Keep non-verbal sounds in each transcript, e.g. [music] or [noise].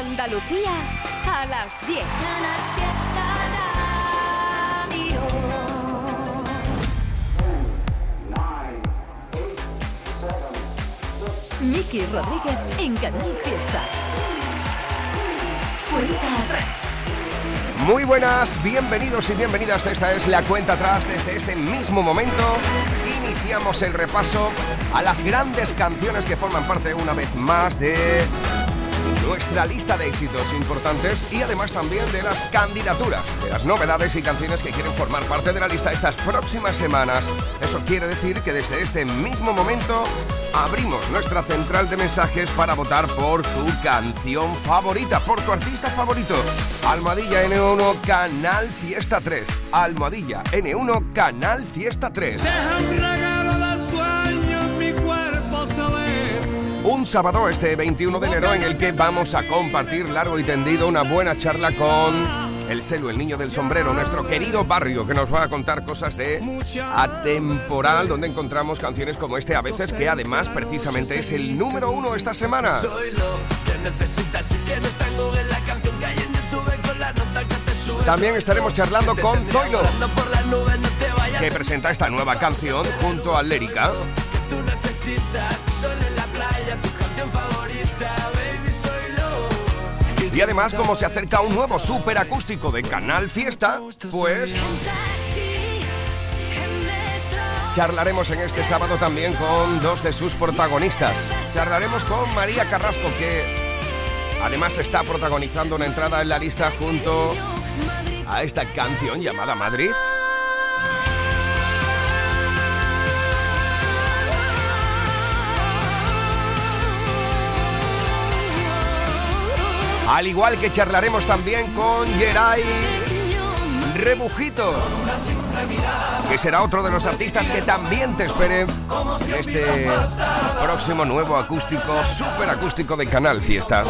Andalucía a las 10. Miki Rodríguez en Canal Fiesta. Cuenta atrás. Muy buenas, bienvenidos y bienvenidas. Esta es la cuenta atrás desde este mismo momento. Iniciamos el repaso a las grandes canciones que forman parte una vez más de nuestra lista de éxitos importantes y además también de las candidaturas, de las novedades y canciones que quieren formar parte de la lista estas próximas semanas. Eso quiere decir que desde este mismo momento abrimos nuestra central de mensajes para votar por tu canción favorita, por tu artista favorito. Almohadilla N1 Canal Fiesta 3. Almohadilla N1 Canal Fiesta 3. Un sábado este 21 de enero en el que vamos a compartir largo y tendido una buena charla con el Celo, el niño del sombrero, nuestro querido barrio, que nos va a contar cosas de atemporal, donde encontramos canciones como este a veces, que además precisamente es el número uno esta semana. También estaremos charlando con Zoilo, que presenta esta nueva canción junto a Lérica. Y además, como se acerca un nuevo super acústico de Canal Fiesta, pues charlaremos en este sábado también con dos de sus protagonistas. Charlaremos con María Carrasco, que además está protagonizando una entrada en la lista junto a esta canción llamada Madrid. Al igual que charlaremos también con Geray Rebujitos, que será otro de los artistas que también te espere en este próximo nuevo acústico, super acústico de Canal Fiesta.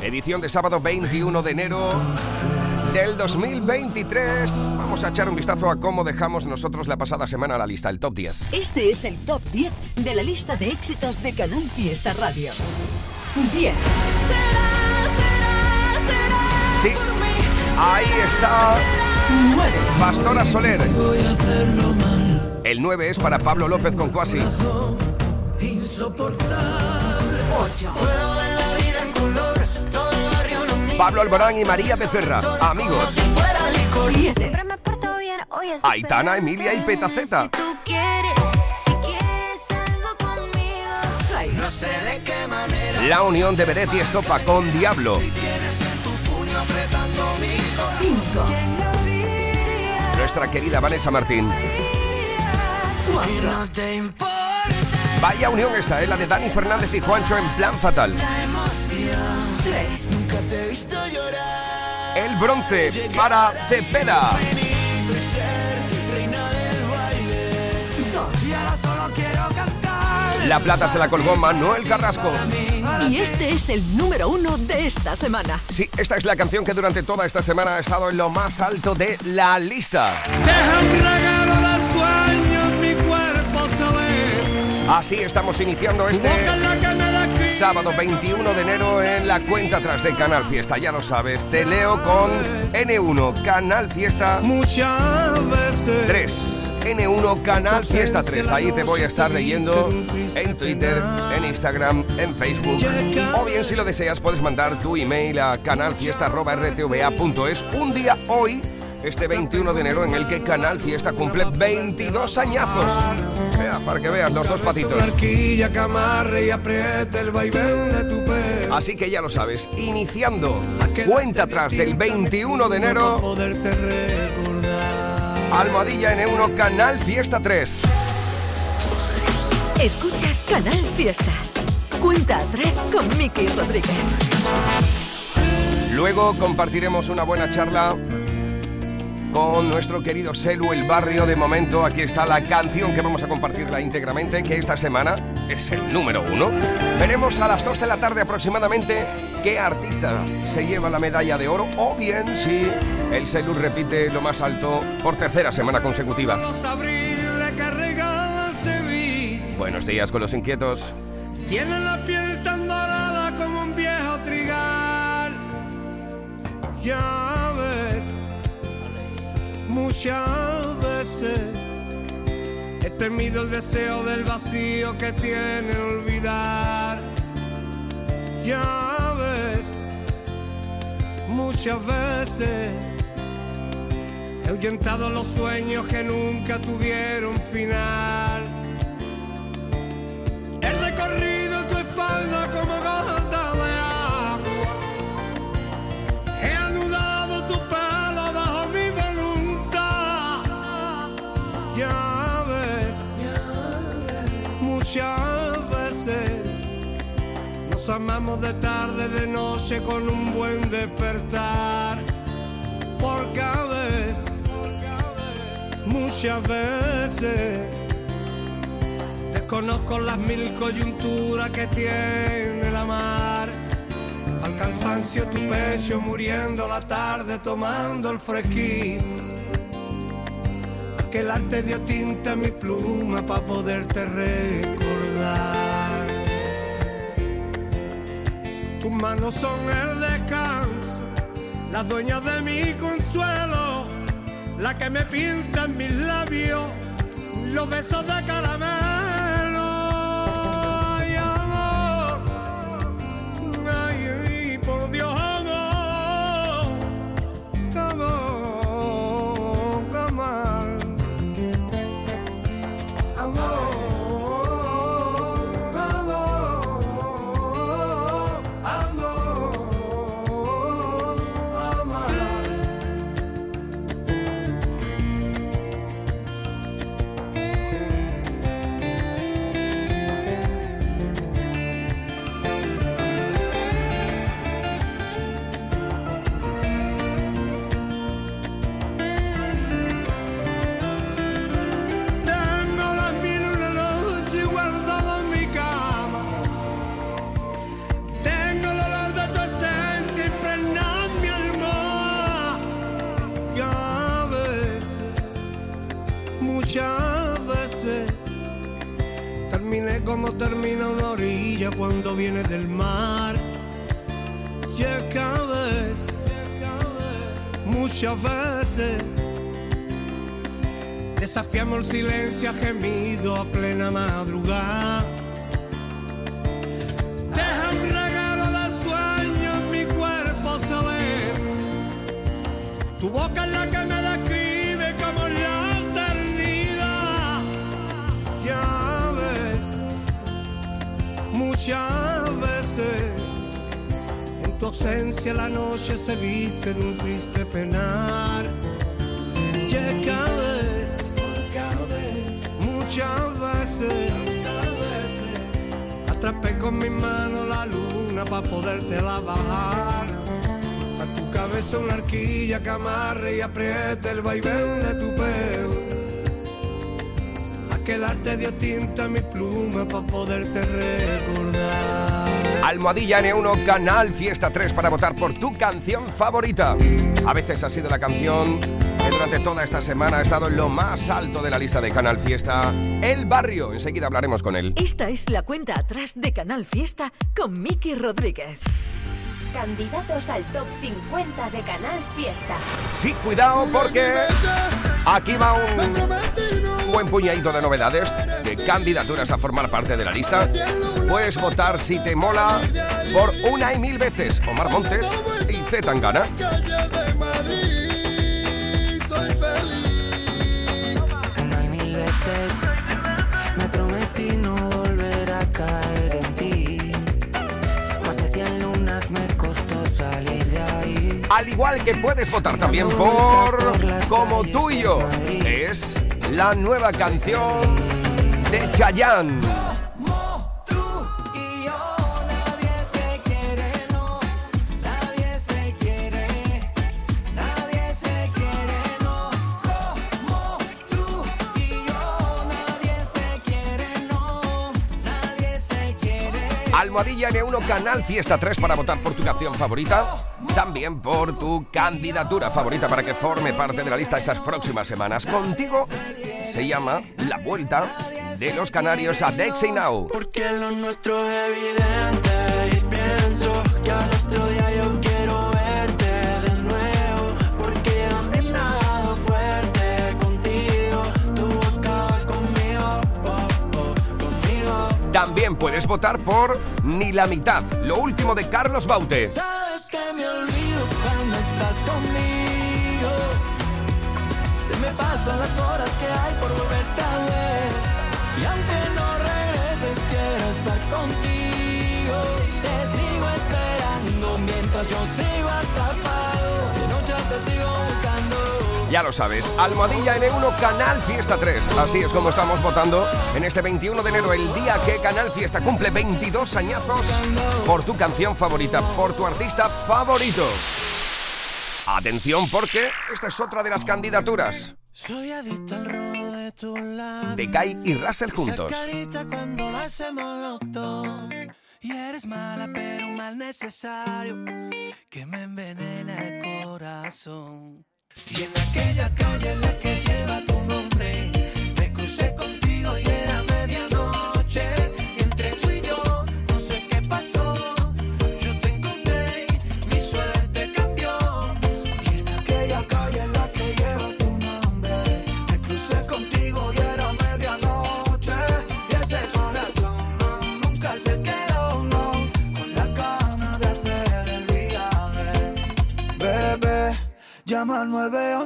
Edición de sábado 21 de enero del 2023. Vamos a echar un vistazo a cómo dejamos nosotros la pasada semana la lista, el top 10. Este es el top 10 de la lista de éxitos de Canal Fiesta Radio. 10. Sí, ahí está. 9. Pastora Soler. El 9 es para Pablo López con Cuasi. 8. Pablo Alborán y María Becerra. Amigos. 7. Siempre me porto bien, hoy es Aitana. Emilia y Petaceta. Si tú quieres, si quieres algo conmigo. 6. La unión de Beret y Estopa con Diablo. 5. Nuestra querida Vanessa Martín. 4. Vaya unión esta, es la de Dani Fernández y Juancho en plan fatal. 3. El bronce para Cepeda. 2. La plata se la colgó Manuel Carrasco. Y este es el número 1 de esta semana. Sí, esta es la canción que durante toda esta semana ha estado en lo más alto de la lista. Deja un regalo de sueño en mi cuerpo saber. Así estamos iniciando este Sábado 21 de enero en la cuenta atrás de Canal Fiesta. Ya lo sabes, te leo con N1 Canal Fiesta Muchas veces. 3. N1 Canal Fiesta 3. Ahí te voy a estar leyendo en Twitter, en Instagram, en Facebook. O bien, si lo deseas, puedes mandar tu email a canalfiesta.rtva.es. Un día hoy, este 21 de enero, en el que Canal Fiesta cumple 22 añazos. Vea, para que veas los dos patitos. Así que ya lo sabes, iniciando cuenta atrás del 21 de enero. Almohadilla N1 Canal Fiesta 3. Escuchas Canal Fiesta. Cuenta 3 con Miki Rodríguez. Luego compartiremos una buena charla con nuestro querido Selu El Barrio. De momento, aquí está la canción que vamos a compartirla íntegramente, que esta semana es el número uno. Veremos a las 2 de la tarde aproximadamente qué artista se lleva la medalla de oro o bien si el Selu repite lo más alto por tercera semana consecutiva. Buenos días con los inquietos. Tiene la piel tan dorada como un viejo trigal. Ya muchas veces he temido el deseo del vacío que tiene olvidar. Ya ves, muchas veces he ahuyentado los sueños que nunca tuvieron final. He recorrido tu espalda de tarde, de noche con un buen despertar. Porque a veces, muchas veces. Desconozco las mil coyunturas que tiene la mar. Al cansancio tu pecho muriendo la tarde tomando el fresquín. Que arte dio tinta a mi pluma para poderte recordar. Tus manos son el descanso, las dueñas de mi consuelo, la que me pinta en mis labios los besos de caramelo. Muchas veces, terminé como termina una orilla cuando viene del mar. Y es que a veces, muchas veces, Desafiamos el silencio a gemido a plena madrugada. Deja un regalo de sueño mi cuerpo celeste. Tu boca es la que me muchas veces en tu ausencia la noche se viste de un triste penar. Llega vez, muchas veces, atrapé con mi mano la luna para podértela bajar. A tu cabeza una arquilla que amarre y apriete el vaivén de tu pelo. Aquel arte dio tinta a mi pluma para poderte recordar. Almohadilla N1 Canal Fiesta 3 para votar por tu canción favorita. A veces ha sido la canción que durante toda esta semana ha estado en lo más alto de la lista de Canal Fiesta. El Barrio. Enseguida hablaremos con él. Esta es la cuenta atrás de Canal Fiesta con Miki Rodríguez. Candidatos al top 50 de Canal Fiesta. Sí, cuidado porque aquí va un buen puñadito de novedades, de candidaturas a formar parte de la lista. Puedes votar si te mola por una y mil veces Omar Montes y Z Tangana. Al igual que puedes votar también por Como tú y yo. Es la nueva canción de Chayanne. Almohadilla N1 Canal Fiesta 3 para votar por tu canción favorita, también por tu candidatura favorita para que forme parte de la lista estas próximas semanas. Contigo se llama La Vuelta de los Canarios a Dexy Now. Porque lo nuestro es evidente y pienso que puedes votar por Ni la mitad, lo último de Carlos Baute. Sabes que me olvido cuando estás conmigo. Se me pasan las horas que hay por volverte a ver. Y aunque no regreses, quiero estar contigo. Te sigo esperando mientras yo sigo atrapado. De noche te sigo buscando. Ya lo sabes, Almohadilla N1 Canal Fiesta 3. Así es como estamos votando en este 21 de enero, el día que Canal Fiesta cumple 22 añazos por tu canción favorita, por tu artista favorito. Atención porque esta es otra de las candidaturas. Soy adicto al robo de tu lado. De Kai y Russell juntos. Esa cuando lo hacemos los dos. Y eres mala pero mal necesario. Que me envenena el corazón. Y en aquella calle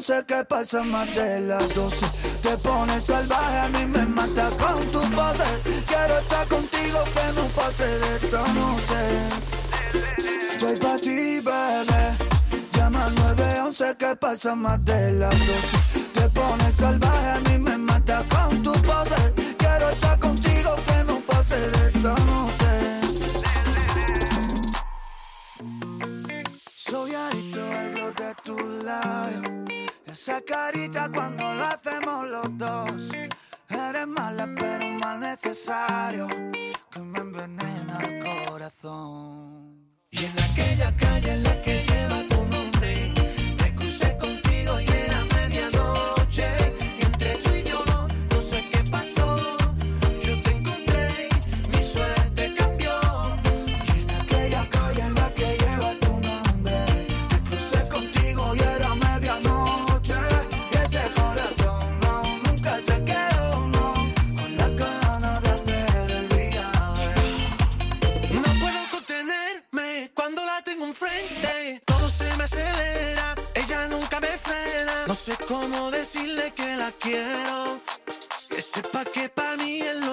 sé que pasa más de las 12. Te pones salvaje, a mí me mata con tu pose. Quiero estar contigo, que no pase de esta noche. Estoy pa' ti, bebé. Llama 911 que pasa más de las 12. Te pones salvaje, a mí me mata con tu pose. Quiero estar contigo, que no pase de carita cuando lo hacemos los dos. que la quiero, que sepa que para mí es lo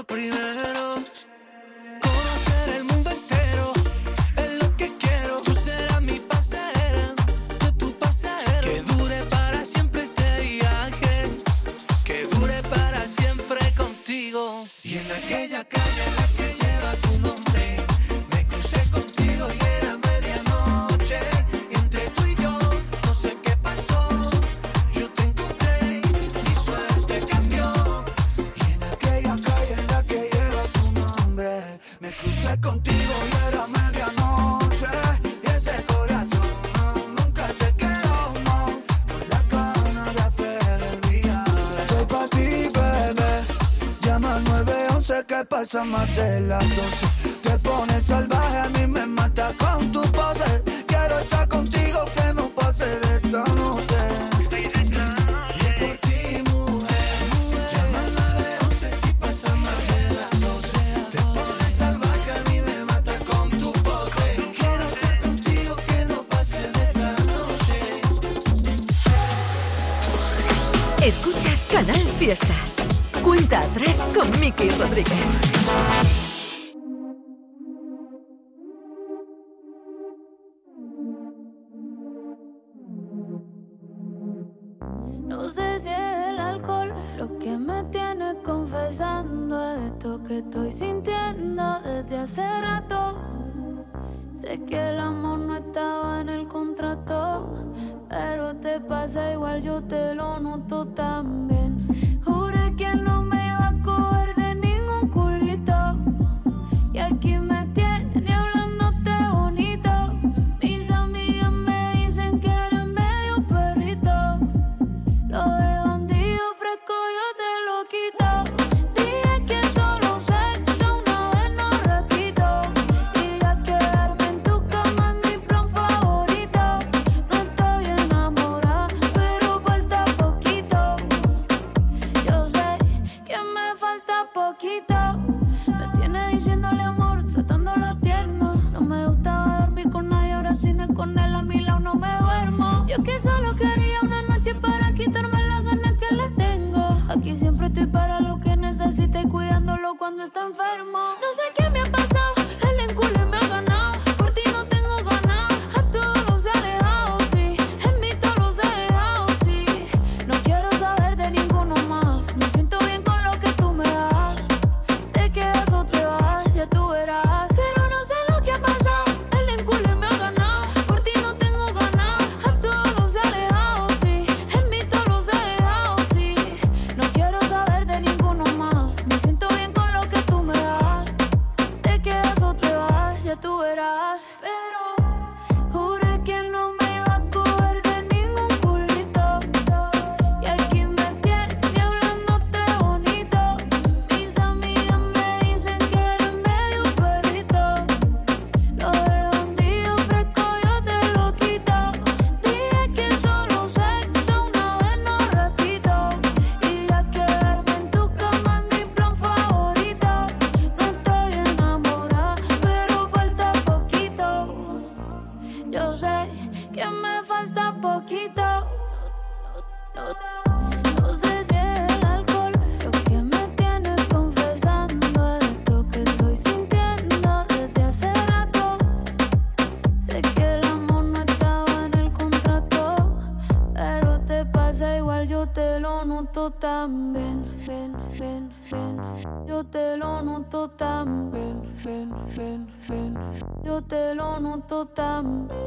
noto también. Ven, ven, ven. Yo te lo noto también. Ven, ven, ven. Yo te lo noto también.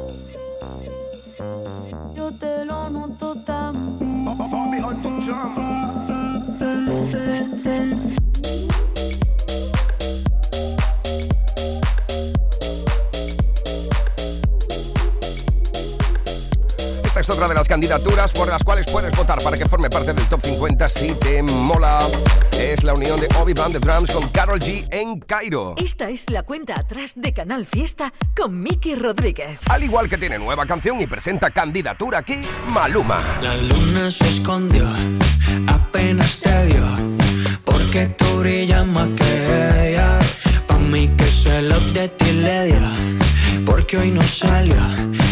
Yo te lo noto también. Ven, ven, ven. Esta es otra de las candidaturas por las cuales puedes votar para que forme parte del top 50 si te mola. Es la unión de Obi Band de Drums con Carol G en Cairo. Esta es la cuenta atrás de Canal Fiesta con Miki Rodríguez. Al igual que tiene nueva canción y presenta candidatura aquí, Maluma. La luna se escondió, apenas te vio, porque tú brillas más que ella. Pa' mí que celos de ti le dio, porque hoy no salió,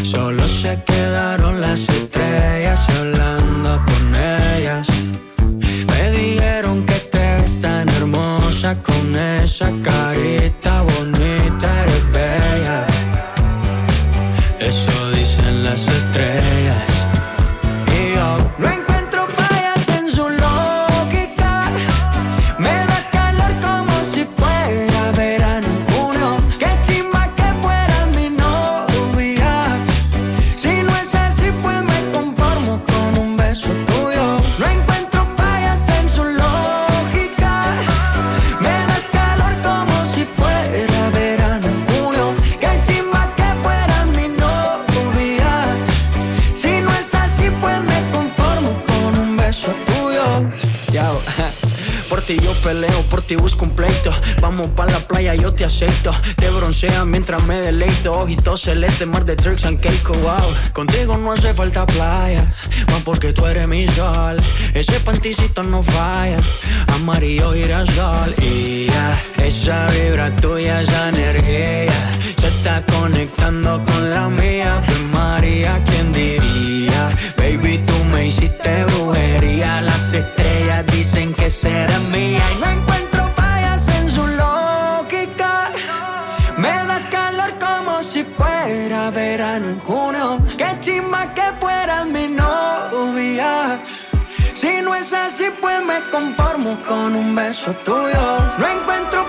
solo se quedaron las estrellas hablando con ellas. Me dijeron que te ves tan hermosa con esa carita [laughs] Por ti yo peleo, por ti busco un pleito. Vamos pa' la playa, yo te acepto. Te bronceas mientras me deleito. Ojitos celeste, mar de tricks and cake, wow. Contigo no hace falta playa, más porque tú eres mi sol. Ese panticito no falla, amarillo girasol. Y ya, esa vibra tuya, esa energía, se está conectando con la mía. Pues María, ¿quién diría? Baby, tú me hiciste brujería. Dicen será mía. No encuentro fallas en su lógica. Me das calor como si fuera verano en junio. Qué chimba que fueras mi novia. Si no es así, pues me conformo con un beso tuyo. No encuentro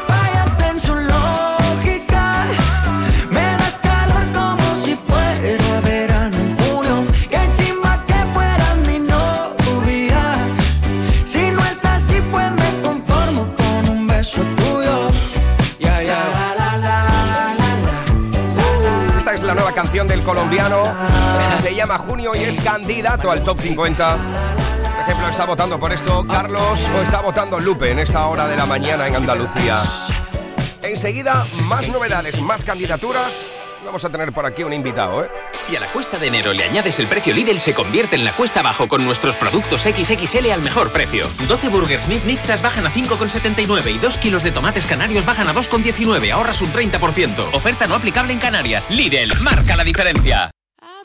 colombiano. Se llama Junio y es candidato al top 50. Por ejemplo, está votando por esto Carlos o está votando Lupe en esta hora de la mañana en Andalucía. Enseguida, más novedades, más candidaturas. Vamos a tener por aquí un invitado, ¿eh? Si a la cuesta de enero le añades el precio Lidl, se convierte en la cuesta abajo con nuestros productos XXL al mejor precio. 12 burgers mixtas bajan a 5,79 y 2 kilos de tomates canarios bajan a 2,19. Ahorras un 30%. Oferta no aplicable en Canarias. Lidl, marca la diferencia.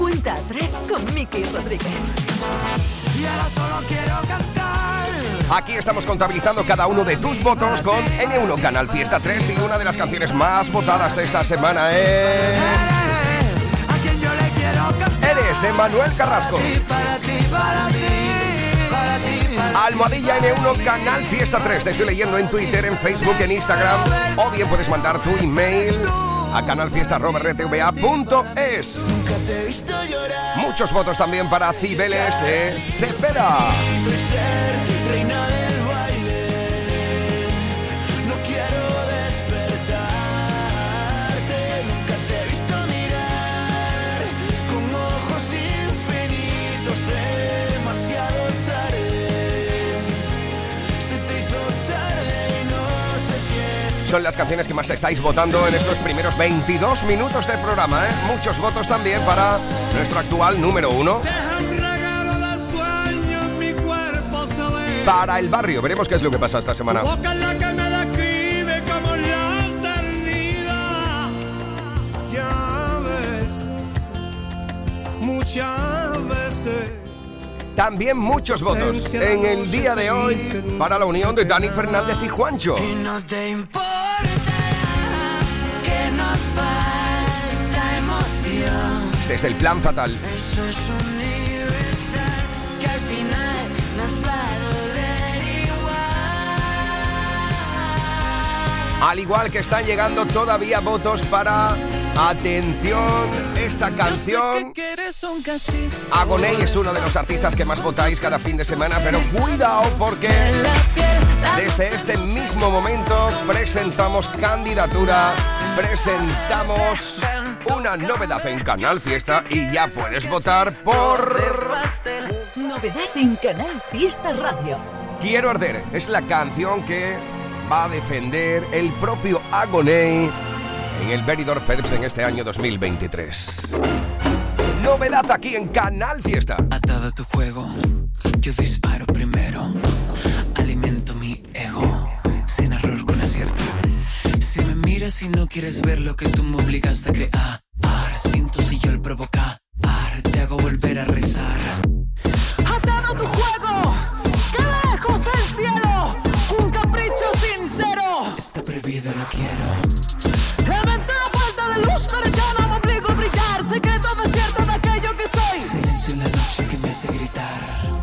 Cuenta atrás con Miki Rodríguez. Y ahora solo quiero cantar. Aquí estamos contabilizando cada uno de tus votos con N1 Canal Fiesta 3 y una de las canciones más votadas esta semana es... A quien yo le quiero cantar. Eres de Manuel Carrasco. Para ti, para ti, para ti, para ti. Almohadilla N1 Canal Fiesta 3. Te estoy leyendo en Twitter, en Facebook, en Instagram. O bien puedes mandar tu email a canalfiesta.rtva.es. Muchos votos también para Cibeles de Cepeda. Son las canciones que más estáis votando en estos primeros 22 minutos del programa. ¿eh? Muchos votos también para nuestro actual número uno. Para el barrio. Veremos qué es lo que pasa esta semana. También muchos votos en el día de hoy para la unión de Dani Fernández y Juancho. Este es el plan fatal. Eso es universal, que al final nos va a doler igual. Al igual que están llegando todavía votos para atención esta canción. Agoney es uno de los artistas que más votáis cada fin de semana, pero cuidado porque desde este mismo momento presentamos candidatura, presentamos una novedad en Canal Fiesta y ya puedes votar por Novedad en Canal Fiesta Radio. Quiero arder. Es la canción que va a defender el propio Agoney en el Benidorm Phelps en este año 2023. Novedad aquí en Canal Fiesta. Atado a tu juego, yo disparo primero. Alimento mi ego, sin error con acierto. Si me y no quieres ver lo que tú me obligaste a crear, siento si yo el provocar, te hago volver a rezar. Atado tu juego, que lejos del cielo, un capricho sincero. Está prohibido, lo quiero. Lamenté la falta de luz, pero ya no me obligo a brillar. Secreto desierto de aquello que soy. Silencio en la noche que me hace gritar.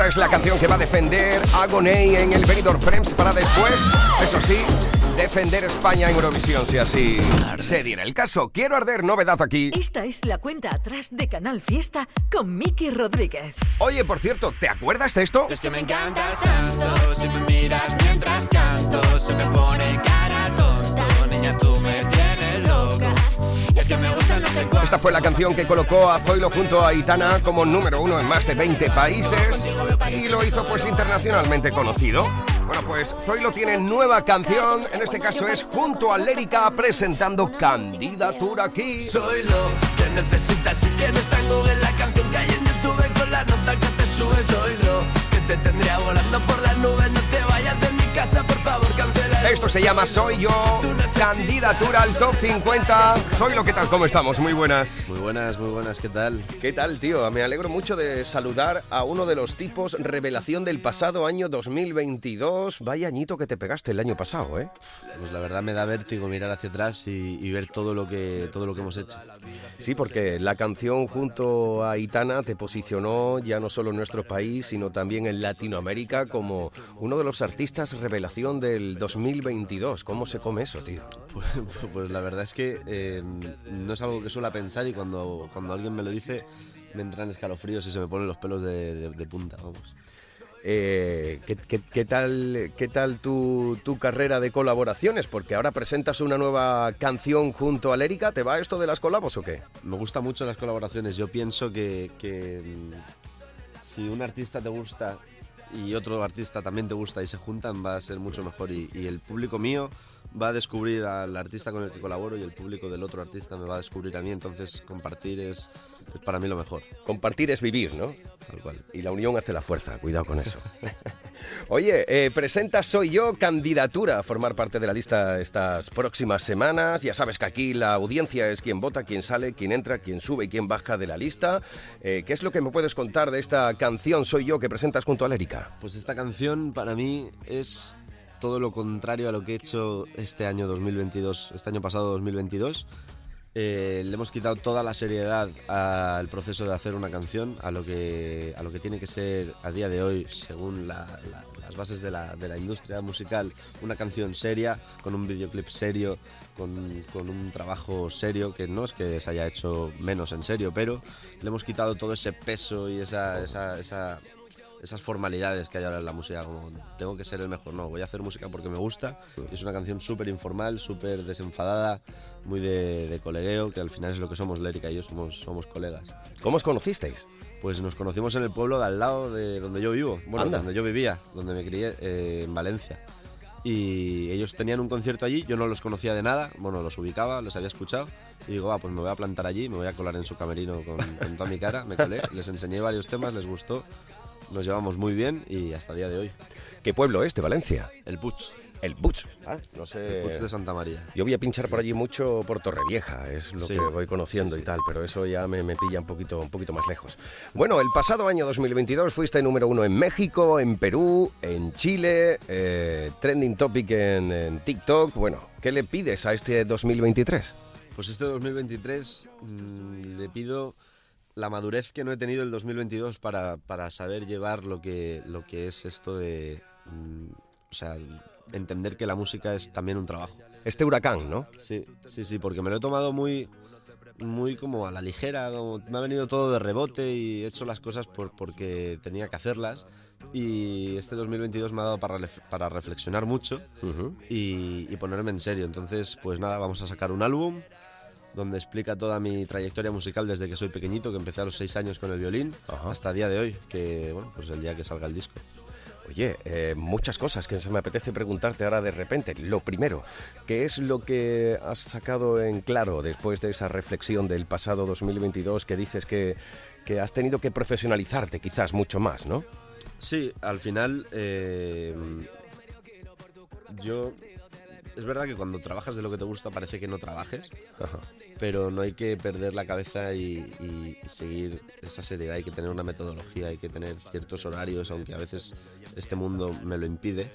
Esta es la canción que va a defender Agoney en el Benidorm Frames para después, eso sí, defender España en Eurovisión, si así se diera el caso. Quiero arder, novedad aquí. Esta es la cuenta atrás de Canal Fiesta con Miki Rodríguez. Oye, por cierto, ¿te acuerdas de esto? Es que me encantas tanto, si me miras mientras canto, se me pone cara tonta, niña tú me tienes loca. Es que me Esta fue la canción que colocó a Zoilo junto a Aitana como número uno en más de 20 países y lo hizo pues internacionalmente conocido. Bueno, pues Zoilo tiene nueva canción, en este caso es junto a Lérica presentando Candidatura aquí. Soy lo que necesitas si quieres en Google la canción que hay en YouTube con la nota que te sube. Soy lo que te tendría volando por las nubes. No te vayas de mi casa, por favor, cancela. Esto se llama Soy Yo, candidatura al top 50. Soy lo que tal, ¿cómo estamos? Muy buenas. Muy buenas, muy buenas, ¿qué tal? ¿Qué tal, tío? Me alegro mucho de saludar a uno de los tipos revelación del pasado año 2022. Vaya añito que te pegaste el año pasado, ¿eh? Pues la verdad me da vértigo mirar hacia atrás y, y ver todo lo que todo lo que hemos hecho. Sí, porque la canción junto a Itana te posicionó ya no solo en nuestro país, sino también en Latinoamérica como uno de los artistas revelación del 2022. ¿Cómo se come eso, tío? Pues, [laughs] pues la verdad es que eh, no es algo que suela pensar y cuando, cuando alguien me lo dice me entran escalofríos y se me ponen los pelos de, de- de punta, vamos. Eh, ¿qué, qué- qué tal, qué tal tu, tu carrera de colaboraciones? Porque ahora presentas una nueva canción junto a Lérica. ¿Te va esto de las colabos o qué? Me gustan mucho las colaboraciones. Yo pienso que, que, mm, si un artista te gusta y otro artista también te gusta y se juntan, va a ser mucho mejor. Y, el público mío va a descubrir al artista con el que colaboro y el público del otro artista me va a descubrir a mí. Entonces, compartir es, es para mí lo mejor. Compartir es vivir, ¿no? Tal cual. Y la unión hace la fuerza, cuidado con eso. [laughs] Oye, eh, presenta Soy Yo candidatura a formar parte de la lista estas próximas semanas. Ya sabes que aquí la audiencia es quien vota, quien sale, quien entra, quien sube y quien baja de la lista. Eh, ¿Qué es lo que me puedes contar de esta canción Soy Yo que presentas junto a Lérica? Pues esta canción para mí es todo lo contrario a lo que he hecho este año 2022, este año pasado 2022. Eh, le hemos quitado toda la seriedad al proceso de hacer una canción, a lo que, a lo que tiene que ser a día de hoy, según la- la- las bases de la, de la industria musical, una canción seria, con un videoclip serio, con, con un trabajo serio, que no es que se haya hecho menos en serio, pero le hemos quitado todo ese peso y esa, esa, esa- esas formalidades que hay ahora en la música, como tengo que ser el mejor, no, voy a hacer música porque me gusta. Es una canción súper informal, súper desenfadada, muy de, de colegueo, que al final es lo que somos, Lérica y yo somos, somos colegas. ¿Cómo os conocisteis? Pues nos conocimos en el pueblo de al lado de donde yo vivo, bueno, Anda. donde yo vivía, donde me crié, eh, en Valencia. Y ellos tenían un concierto allí, yo no los conocía de nada, bueno, los ubicaba, los había escuchado, y digo, ah, pues me voy a plantar allí, me voy a colar en su camerino con, con toda mi cara, me colé, [laughs] les enseñé varios temas, les gustó, nos llevamos muy bien y hasta el día de hoy. ¿Qué pueblo es de Valencia? El Puig. El Puig. Ah, no sé. El Puig de Santa María. Yo voy a pinchar por allí mucho por Torrevieja, es lo Sí, que voy conociendo sí, y tal, pero eso ya me, me pilla un poquito, un poquito más lejos. Bueno, el pasado año 2022 fuiste número uno en México, en Perú, en Chile, eh, trending topic en, en TikTok. Bueno, ¿qué le pides a este 2023? Pues este 2023 mm, le pido la madurez que no he tenido el 2022 para, para saber llevar lo que, lo que es esto de... mm, o sea, entender que la música es también un trabajo. Este huracán, ¿no? Sí, sí, sí, porque me lo he tomado muy, muy como a la ligera, como me ha venido todo de rebote y he hecho las cosas por, porque tenía que hacerlas. Y este 2022 me ha dado para, para reflexionar mucho y, y ponerme en serio. Entonces, pues nada, vamos a sacar un álbum donde explica toda mi trayectoria musical desde que soy pequeñito, que empecé a los seis años con el violín, hasta el día de hoy, que bueno, pues el día que salga el disco. Oye, eh, muchas cosas que se me apetece preguntarte ahora de repente. Lo primero, ¿qué es lo que has sacado en claro después de esa reflexión del pasado 2022 que dices que, que has tenido que profesionalizarte quizás mucho más, ¿no? Sí, al final eh, yo... Es verdad que cuando trabajas de lo que te gusta parece que no trabajes, pero no hay que perder la cabeza y, seguir esa seriedad, hay que tener una metodología, hay que tener ciertos horarios, aunque a veces este mundo me lo impide.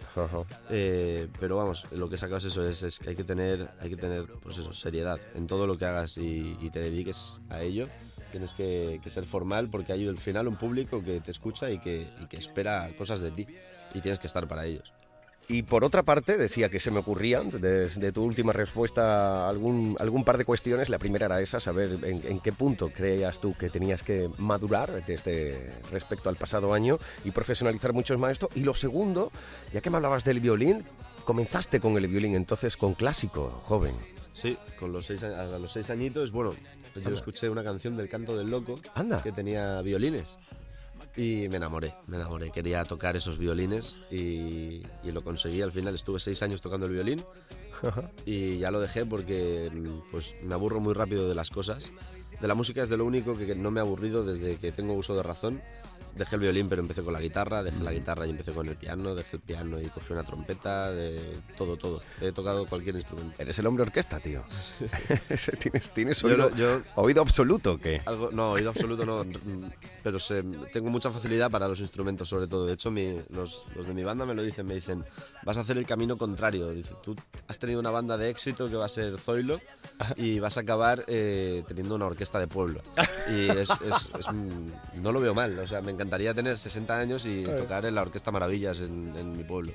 Eh, pero vamos, lo que sacas eso es, es que hay que tener, hay que tener pues eso, seriedad en todo lo que hagas y, y te dediques a ello Tienes que, que ser formal porque hay al final un público que te escucha y que, y que espera cosas de ti. Y tienes que estar para ellos. Y por otra parte, decía que se me ocurrían, desde tu última respuesta, algún, algún par de cuestiones. La primera era esa, saber en, en qué punto creías tú que tenías que madurar desde respecto al pasado año y profesionalizar mucho más esto. Y lo segundo, ya que me hablabas del violín, comenzaste con el violín entonces con clásico, joven. Sí, con los seis, a a los seis añitos, bueno, yo escuché una canción del Canto del Loco Anda. que tenía violines y me enamoré, me enamoré. Quería tocar esos violines y, y lo conseguí. Al final estuve seis años tocando el violín y ya lo dejé porque mm, pues, me aburro muy rápido de las cosas. De la música es de lo único que no me ha aburrido desde que tengo uso de razón. Dejé el violín, pero empecé con la guitarra, dejé la guitarra y empecé con el piano, dejé el piano y cogí una trompeta, de todo, todo. He tocado cualquier instrumento. Eres el hombre orquesta, tío. [laughs] [laughs] Tienes tienes Yo oído, lo- yo- oído absoluto, ¿qué? Algo, no, oído absoluto no, pero sé- tengo mucha facilidad para los instrumentos sobre todo. De hecho, mi- los, los de mi banda me lo dicen, me dicen, vas a hacer el camino contrario. Dice, tú has tenido una banda de éxito que va a ser Zoilo y vas a acabar eh, teniendo una orquesta de pueblo. Y es, es- es, no lo veo mal, o sea, me encantaría tener 60 años y tocar en la Orquesta Maravillas en, en mi pueblo.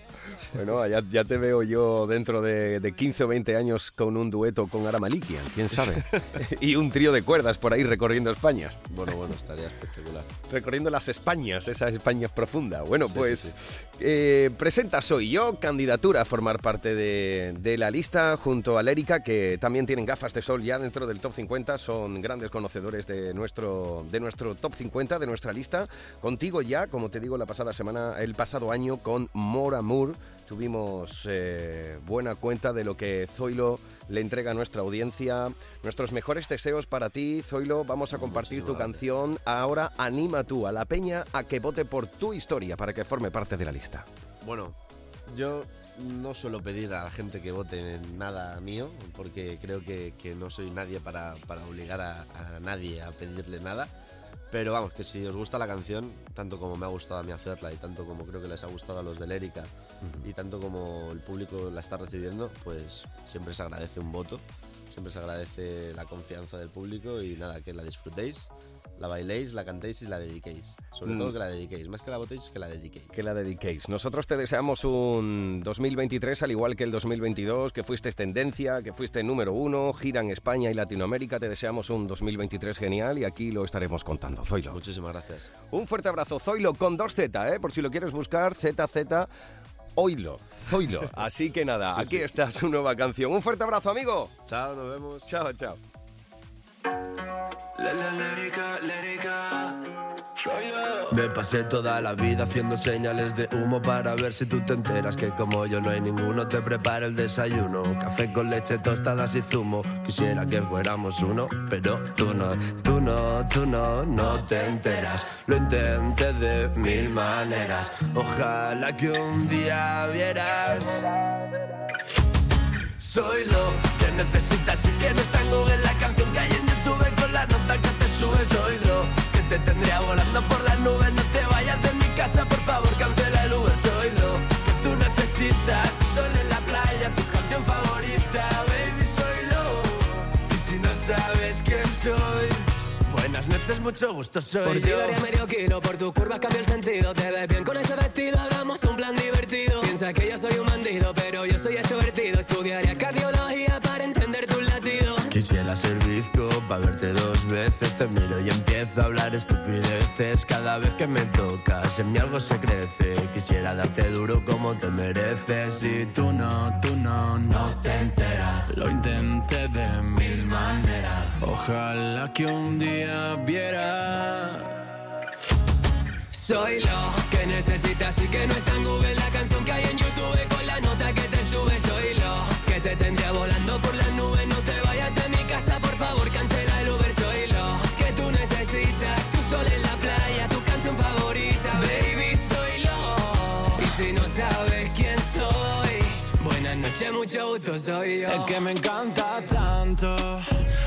Bueno, ya, ya te veo yo dentro de, de 15 o 20 años con un dueto con Ara Malikian, quién sabe. [laughs] y un trío de cuerdas por ahí recorriendo España. Bueno, bueno, estaría espectacular. Recorriendo las Españas, esa España profunda. Bueno, Sí, pues sí, eh, presenta Soy Yo, candidatura a formar parte de, de la lista junto a Lérica, que también tienen gafas de sol ya dentro del top 50, son grandes conocedores de nuestro, de nuestro top 50, de nuestra lista. Contigo ya, como te digo, la pasada semana, el pasado año con Mora Moore, tuvimos eh, buena cuenta de lo que Zoilo le entrega a nuestra audiencia. Nuestros mejores deseos para ti, Zoilo. Vamos a compartir tu canción. Ahora anima tú a la peña a que vote por tu historia para que forme parte de la lista. Bueno, yo no suelo pedir a la gente que vote en nada mío, porque creo que, que no soy nadie para, para obligar a, a nadie a pedirle nada. Pero vamos, que si os gusta la canción, tanto como me ha gustado a mí hacerla y tanto como creo que les ha gustado a los de Lérica y tanto como el público la está recibiendo, pues siempre se agradece un voto, siempre se agradece la confianza del público y nada, que la disfrutéis, la bailéis, la cantéis y la dediquéis. Sobre Mm. todo que la dediquéis, más que la votéis, que la dediquéis. Que la dediquéis. Nosotros te deseamos un 2023 al igual que el 2022, que fuiste tendencia, que fuiste número uno, gira en España y Latinoamérica. Te deseamos un 2023 genial y aquí lo estaremos contando. Zoilo. Muchísimas gracias. Un fuerte abrazo, Zoilo, con dos Z, ¿eh? por si lo quieres buscar, ZZ. Oilo, Zoilo. [laughs] Así que nada, Sí, aquí sí. está su nueva canción. Un fuerte abrazo, amigo. Chao, nos vemos. Chao, chao. Me pasé toda la vida haciendo señales de humo para ver si tú te enteras que como yo no hay ninguno te preparo el desayuno. Café con leche, tostadas y zumo. Quisiera que fuéramos uno, pero tú no, tú no, tú no, no te enteras. Lo intenté de mil maneras. Ojalá que un día vieras. Soy lo que necesitas y que no está en la canción que hay nota que te sube. Soy lo que te tendría volando por las nubes. No te vayas de mi casa, por favor, cancela el Uber. Soy lo que tú necesitas. Tu sol en la playa, tu canción favorita, baby. Soy lo. Y si no sabes quién soy, buenas noches, mucho gusto. Soy Por ti yo. daría medio kilo, por tu curva cambia el sentido. Te ves bien con ese vestido, hagamos un plan divertido. Piensa que yo soy un bandido, pero yo soy extrovertido. Estudiaría cardiología para tus. Quisiera ser bizco para verte dos veces. Te miro y empiezo a hablar estupideces. Cada vez que me tocas, en mí algo se crece. Quisiera darte duro como te mereces. Y tú no, tú no, no te enteras. Lo intenté de mil maneras. Ojalá que un día viera. Soy lo que necesitas y que no está en Google la canción que hay en gusto, soy yo. Es que me encanta tanto,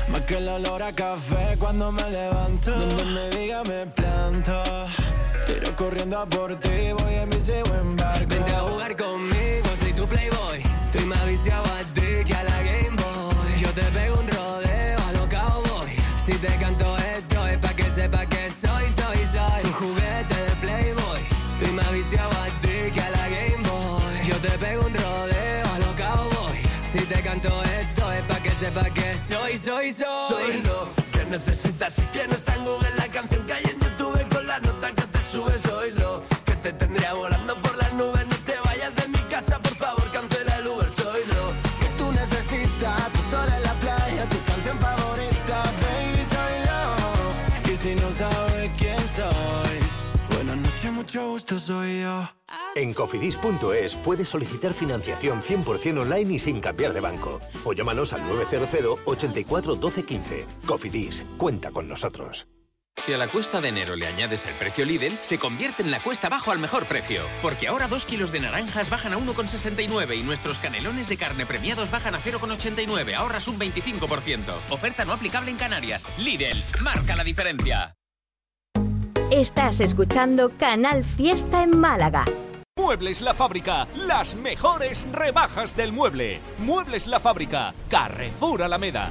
más que el olor a café cuando me levanto. Donde me diga me planto, tiro corriendo a por ti, voy en bici o en barco. Vente a jugar conmigo, soy tu playboy. Estoy más viciado a ti que a la Game Boy. Yo te pego un rodeo a lo cowboy. Si te canto sepa que soy, soy, soy. Soy lo que necesitas y que no está en Google la canción que hay en YouTube con la nota que te sube. Soy lo que te tendría volando por las nubes. No te vayas de mi casa, por favor, cancela el Uber. Soy lo que tú necesitas. Tu sol en la playa, tu canción favorita. Baby, soy lo. Y si no sabes quién soy, buenas noches, mucho gusto, soy yo. En cofidis.es puedes solicitar financiación 100% online y sin cambiar de banco. O llámanos al 900 84 12 15. Cofidis, cuenta con nosotros. Si a la cuesta de enero le añades el precio Lidl, se convierte en la cuesta abajo al mejor precio. Porque ahora 2 kilos de naranjas bajan a 1,69 y nuestros canelones de carne premiados bajan a 0,89, ahorras un 25%. Oferta no aplicable en Canarias. Lidl, marca la diferencia. Estás escuchando Canal Fiesta en Málaga. Muebles La Fábrica, las mejores rebajas del mueble. Muebles La Fábrica, Carrefour Alameda.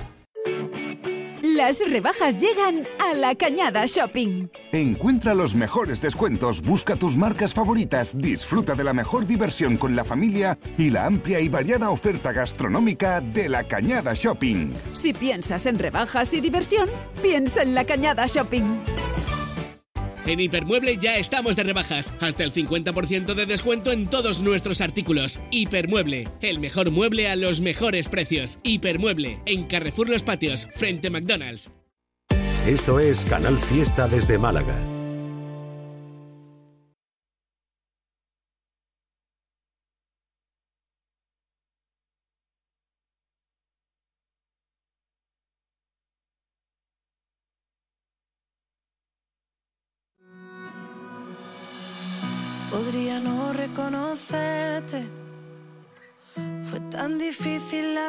Las rebajas llegan a la Cañada Shopping. Encuentra los mejores descuentos, busca tus marcas favoritas, disfruta de la mejor diversión con la familia y la amplia y variada oferta gastronómica de la Cañada Shopping. Si piensas en rebajas y diversión, piensa en la Cañada Shopping. En Hipermueble ya estamos de rebajas, hasta el 50% de descuento en todos nuestros artículos. Hipermueble, el mejor mueble a los mejores precios. Hipermueble, en Carrefour Los Patios, frente a McDonald's. Esto es Canal Fiesta desde Málaga.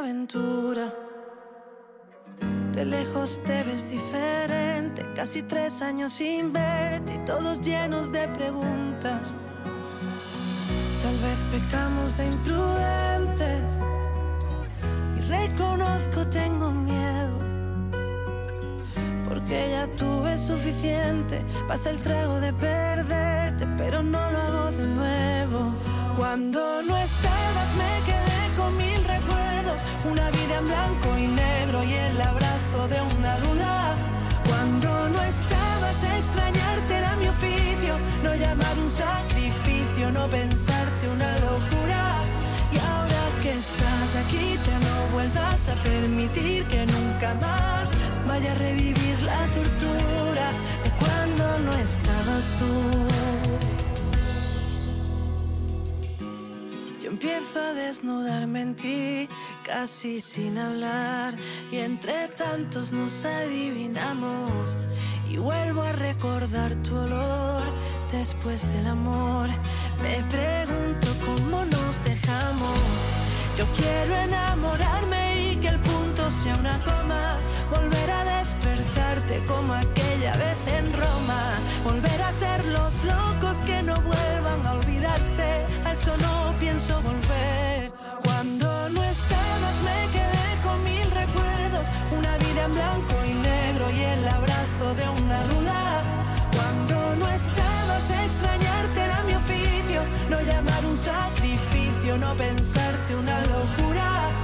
Aventura. De lejos te ves diferente. Casi tres años sin verte y todos llenos de preguntas. Tal vez pecamos de imprudentes. Y reconozco, tengo miedo. Porque ya tuve suficiente. Pasa el trago de perderte, pero no lo hago de nuevo. Cuando no estabas me quedé Una vida en blanco y negro y el abrazo de una duda. Cuando no estabas extrañarte era mi oficio. No llamar un sacrificio, no pensarte una locura. Y ahora que estás aquí ya no vuelvas a permitir que nunca más vaya a revivir la tortura de cuando no estabas tú. Yo empiezo a desnudarme en ti, casi sin hablar, y entre tantos nos adivinamos. Y vuelvo a recordar tu olor después del amor. Me pregunto cómo nos dejamos. Yo quiero enamorarme y que el punto sea una coma. Volver a despertarte como aquella vez en Roma. Volver a ser los locos que no vuelvan a olvidarse. A eso no pienso volver. Cuando no estabas me quedé con mil recuerdos. Una vida en blanco y negro y el abrazo de una duda. Cuando no estabas extrañarte era mi oficio. No llamar un sacrificio, no pensarte una locura.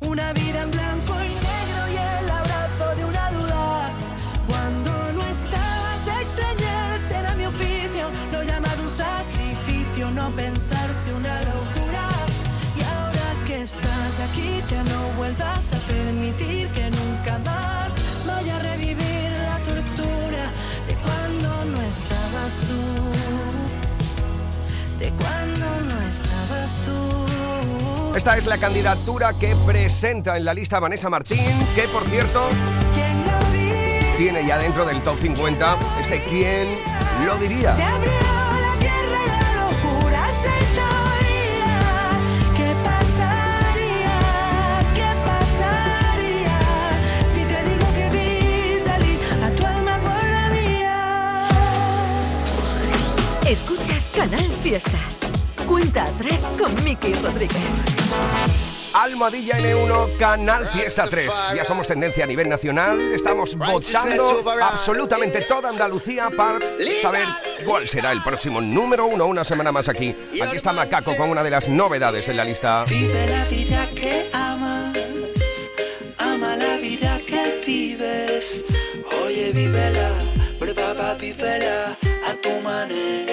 Una vida en blanco y negro y el abrazo de una duda. Cuando no estabas, extrañarte era mi oficio. No llamar un sacrificio, no pensarte una locura. Y ahora que estás aquí, ya no vuelvas a Esta es la candidatura que presenta en la lista Vanessa Martín, que por cierto ¿Quién la tiene ya dentro del top 50 este quién lo diría. Se abrió la tierra y la locura se historia. ¿Qué pasaría? ¿Qué pasaría? Si te digo que vi salir a tu alma por la mía. Escuchas Canal Fiesta. Cuenta atrás con Miki Rodríguez. Almohadilla N1, Canal Fiesta 3. Ya somos tendencia a nivel nacional. Estamos votando absolutamente toda Andalucía para saber cuál será el próximo número uno una semana más aquí. Aquí está Macaco con una de las novedades en la lista. Vive la vida que amas, ama la vida que vives. Oye, vívela, prueba, vívela a tu manera.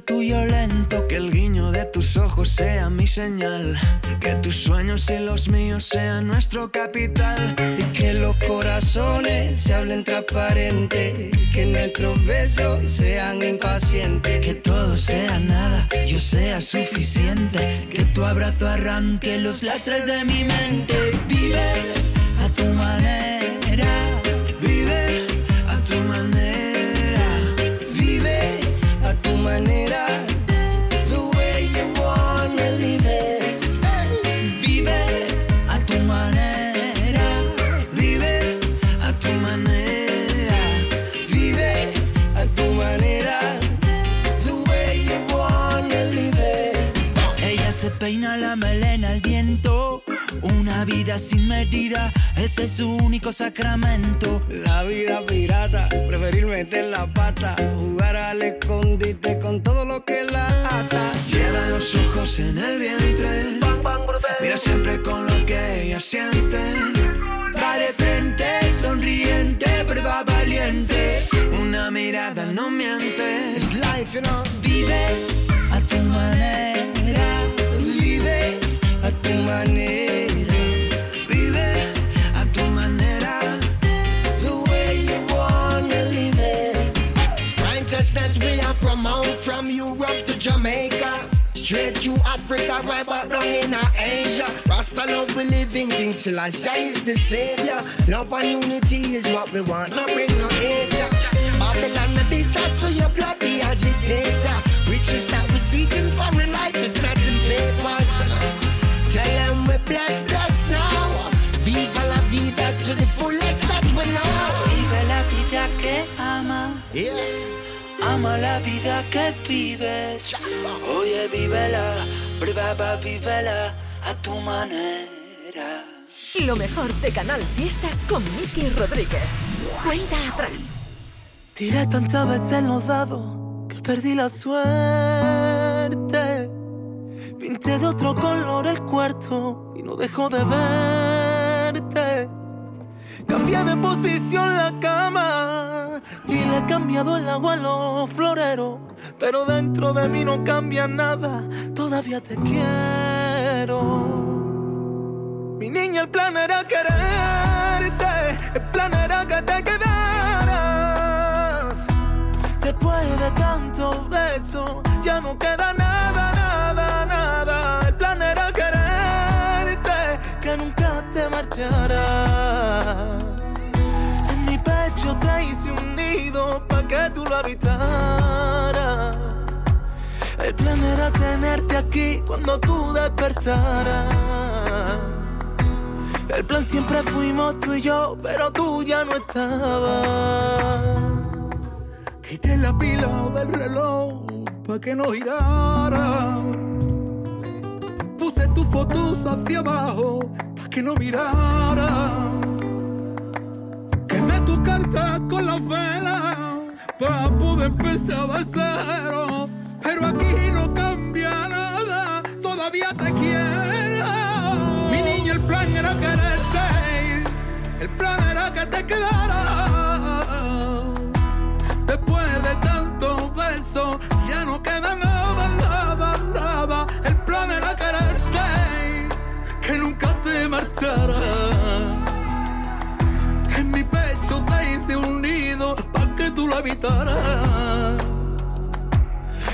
Tuyo lento. Que el guiño de tus ojos sea mi señal. Que tus sueños y los míos sean nuestro capital. Y que los corazones se hablen transparente, que nuestros besos sean impacientes. Que todo sea nada, yo sea suficiente. Que tu abrazo arranque los lastres de mi mente. Vive a tu manera, peina la melena al viento. Una vida sin medida, ese es su único sacramento. La vida pirata, preferir meter la pata, jugar al escondite con todo lo que la ata. Lleva los ojos en el vientre. Mira siempre con lo que ella siente. Va de frente, sonriente, prueba valiente. Una mirada no miente. Es life, you know. Vive Straight to Africa, right back down in Asia. Rasta love we living, King Selassie is the savior. Love and unity is what we want, not bring no hate. Babylon may be taught to your blood, the agitator. Riches that we seeking, foreign life is not in papers. Ama. Yeah. Ama la vida que vives. Oye, vívela, prueba, vívela a tu manera. Lo mejor de Canal Fiesta con Miki Rodríguez. Cuenta atrás. Tiré tantas veces los dados que perdí la suerte. Pinté de otro color el cuarto y no dejo de verte. Cambié de posición la cama y le he cambiado el agua a los floreros. Pero dentro de mí no cambia nada, todavía te quiero. Mi niña, el plan era quererte, el plan era que te quedaras. Después de tantos besos, ya no queda nada, En mi pecho te hice un nido pa' que tú lo habitaras. El plan era tenerte aquí cuando tú despertaras. El plan siempre fuimos tú y yo, pero tú ya no estabas. Quité la pila del reloj pa' que no girara. Puse tus fotos hacia abajo que no mirara, que me tocarte con la vela para poder empezar a cero. Pero aquí no cambia nada, todavía te quiero. Mi niña, el plan era quererte, el plan era que te quedaras.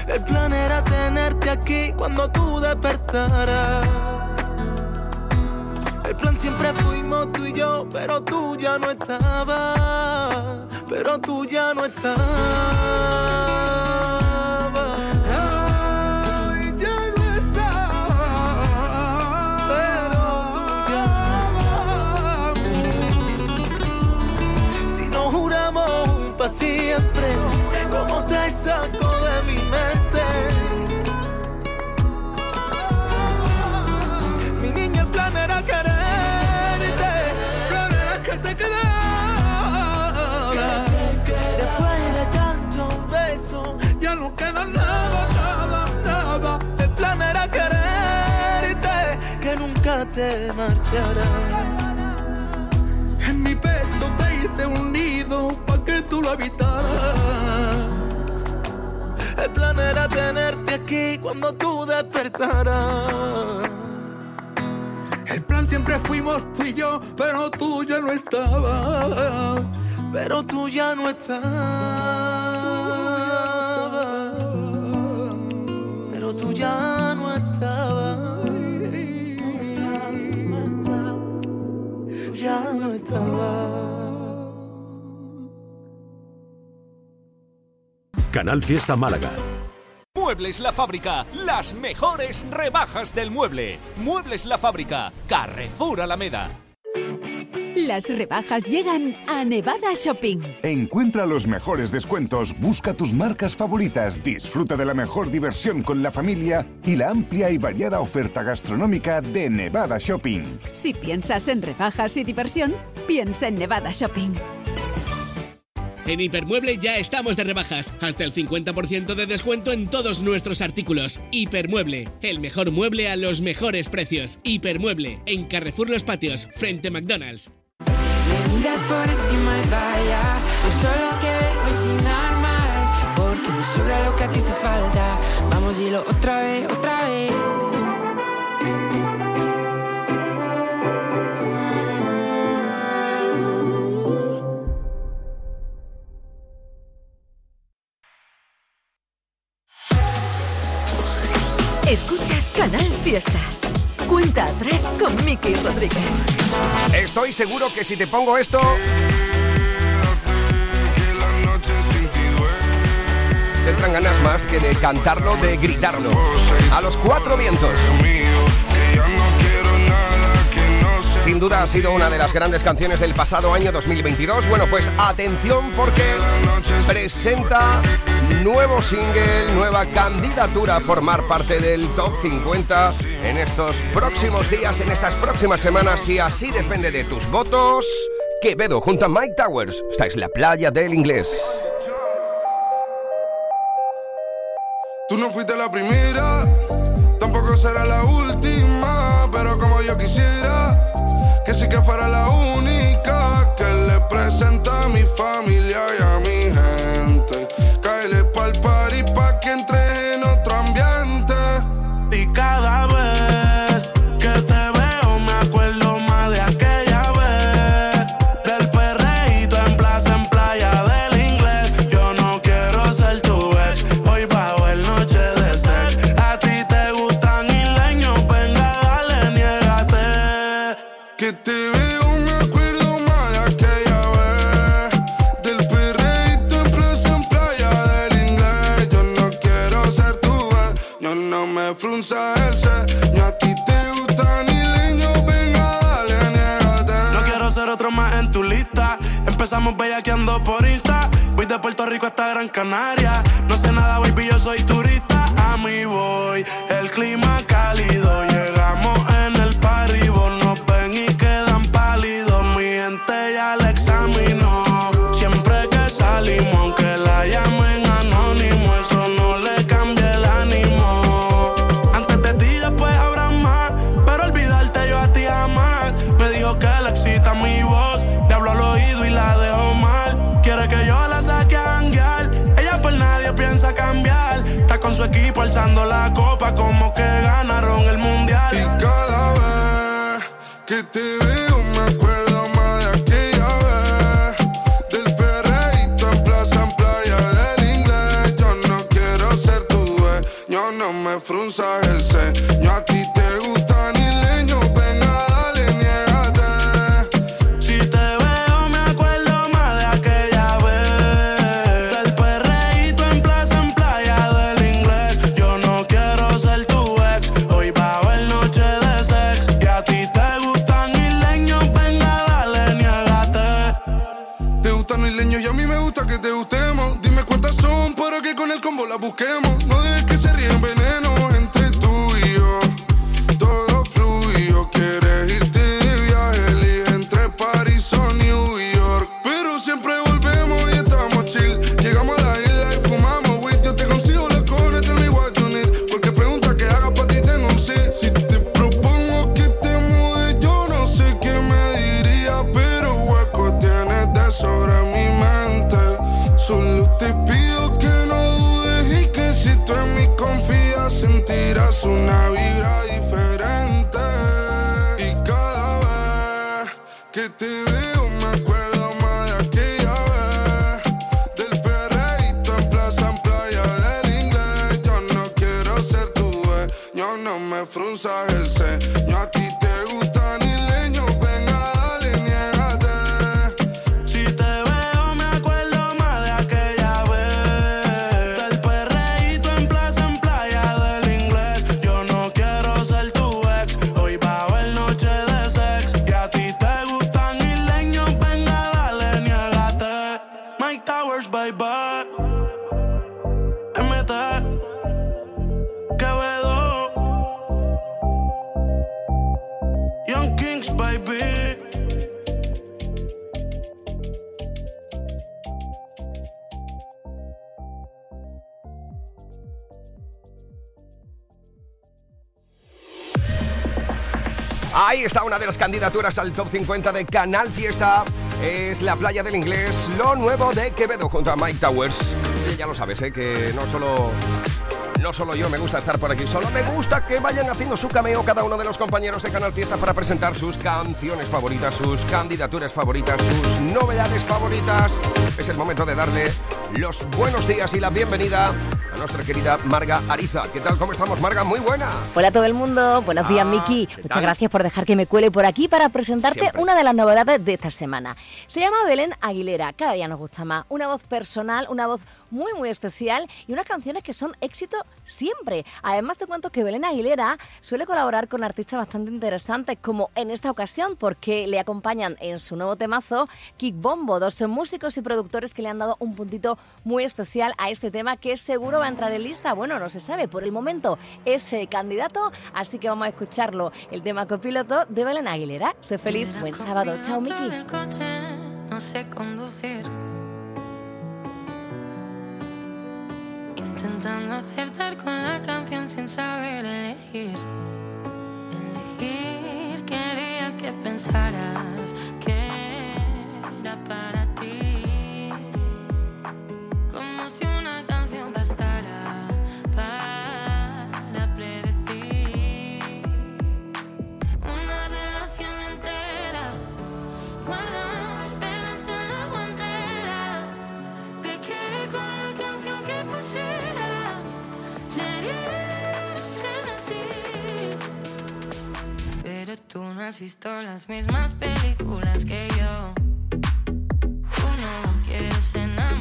El plan era tenerte aquí cuando tú despertaras. El plan siempre fuimos tú y yo, pero tú ya no estabas. Pero tú ya no estabas. Siempre, ¿cómo te saco de mi mente? Mi niña, el plan era quererte, plan era que te quedara. Después de tantos besos, ya no queda nada, nada, nada. el plan era quererte, que nunca te marcharas. En mi pecho te hice un nido tú lo habitaras. El plan era tenerte aquí cuando tú despertaras. El plan siempre fuimos tú y yo, pero tú ya no estabas. Pero tú ya no estabas. Canal Fiesta Málaga. Muebles La Fábrica, las mejores rebajas del mueble. Muebles La Fábrica, Carrefour Alameda. Las rebajas llegan a Nevada Shopping. Encuentra los mejores descuentos, busca tus marcas favoritas, disfruta de la mejor diversión con la familia y la amplia y variada oferta gastronómica de Nevada Shopping. Si piensas en rebajas y diversión, piensa en Nevada Shopping. En Hipermueble ya estamos de rebajas, hasta el 50% de descuento en todos nuestros artículos. Hipermueble, el mejor mueble a los mejores precios. Hipermueble, en Carrefour Los Patios, frente a McDonald's. Me y lo que a ti te falta Vamos, otra vez, otra vez Canal Fiesta. Cuenta atrás con Miki Rodríguez. Estoy seguro que si te pongo esto. Tendrán ganas más que de cantarlo, de gritarlo. A los cuatro vientos. Sin duda ha sido una de las grandes canciones del pasado año 2022. Bueno, pues atención porque presenta nuevo single, nueva candidatura a formar parte del top 50 en estos próximos días, en estas próximas semanas y así depende de tus votos. Quevedo junto a Mike Towers. Esta es la playa del inglés. Tú no fuiste la primera, tampoco será la última, pero como yo quisiera que sí que fuera la única que le presenta a mi familia y a las candidaturas al top 50 de Canal Fiesta. Es la playa del inglés, lo nuevo de Quevedo junto a Mike Towers. Ya lo sabes, ¿eh? que no solo, no solo yo me gusta estar por aquí, solo me gusta que vayan haciendo su cameo cada uno de los compañeros de Canal Fiesta para presentar sus canciones favoritas, sus candidaturas favoritas, sus novedades favoritas. Es el momento de darle los buenos días y la bienvenida a nuestra querida Marga Ariza. ¿Qué tal? ¿Cómo estamos, Marga? Muy buena. Hola a todo el mundo, buenos días Ah, Miki. ¿qué Muchas tal? gracias por dejar que me cuele por aquí para presentarte Siempre. una de las novedades de esta semana. Se llama Belén Aguilera, cada día nos gusta más. Una voz personal, una voz muy muy especial y unas canciones que son éxito siempre. Además te cuento que Belén Aguilera suele colaborar con artistas bastante interesantes como en esta ocasión porque le acompañan en su nuevo temazo Kick Bombo, dos músicos y productores que le han dado un puntito muy especial a este tema que seguro va a entrar en lista. Bueno, no se sabe, por el momento es eh, candidato, así que vamos a escucharlo. El tema copiloto de Belén Aguilera. Sé feliz, buen sábado. Chao, Miki. no sé conducir. Intentando acertar con la canción sin saber elegir. Elegir quería que pensaras que era para ti. Has visto las mismas películas que yo. Tú no quieres enamorarte,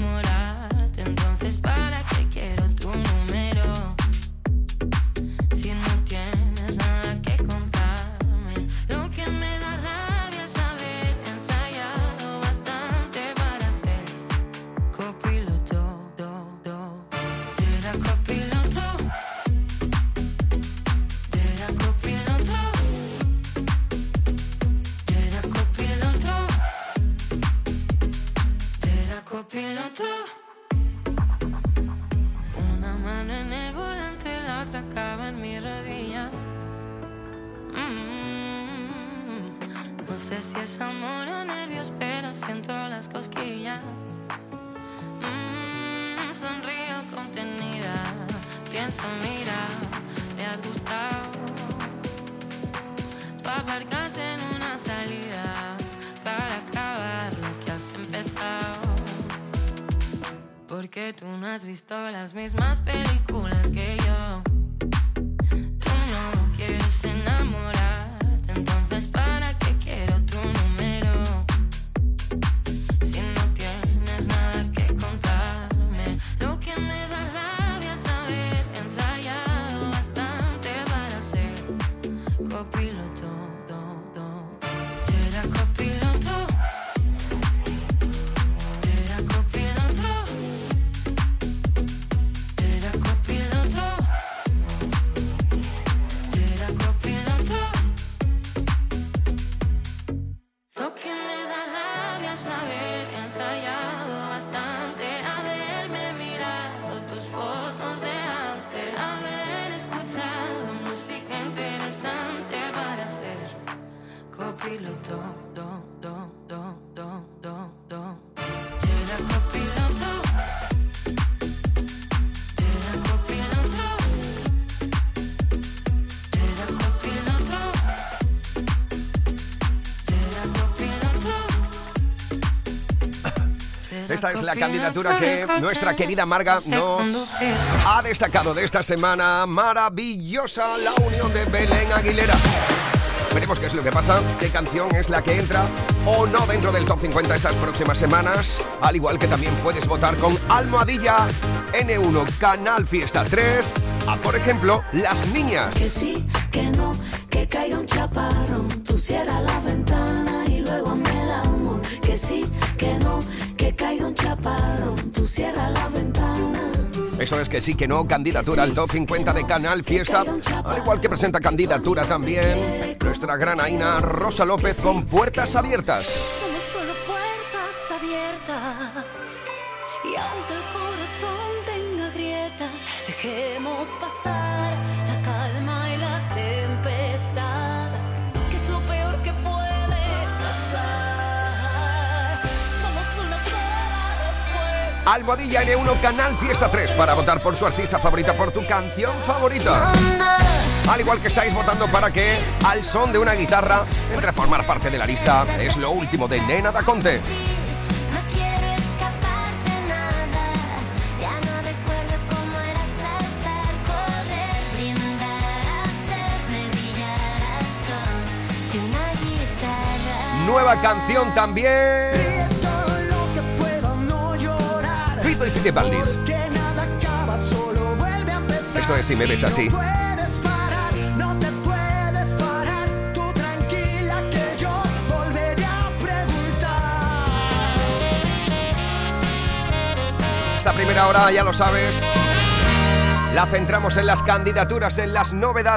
Porque tú no has visto las mismas Esta es la candidatura que nuestra querida Marga nos ha destacado de esta semana. Maravillosa la unión de Belén Aguilera. Veremos qué es lo que pasa, qué canción es la que entra o no dentro del top 50 estas próximas semanas. Al igual que también puedes votar con Almohadilla N1 Canal Fiesta 3 a, por ejemplo, Las Niñas. Que sí, que no, que caiga un chaparrón. Tú cierras la ventana y luego amor. Que sí, que no, caiga un chaparrón. Tú cierras la ventana. Eso es que sí, que no, candidatura al top 50 de Canal Fiesta, al igual que presenta candidatura también nuestra gran Aina Rosa López con Puertas Abiertas. Almohadilla N1 Canal Fiesta 3 para votar por tu artista favorita, por tu canción favorita. Al igual que estáis votando para que al son de una guitarra entre a formar parte de la lista es lo último de Nena da Conte. No quiero escapar Y. Esto es Si me ves así. Esta primera hora, ya lo sabes, la centramos en las candidaturas, en las novedades.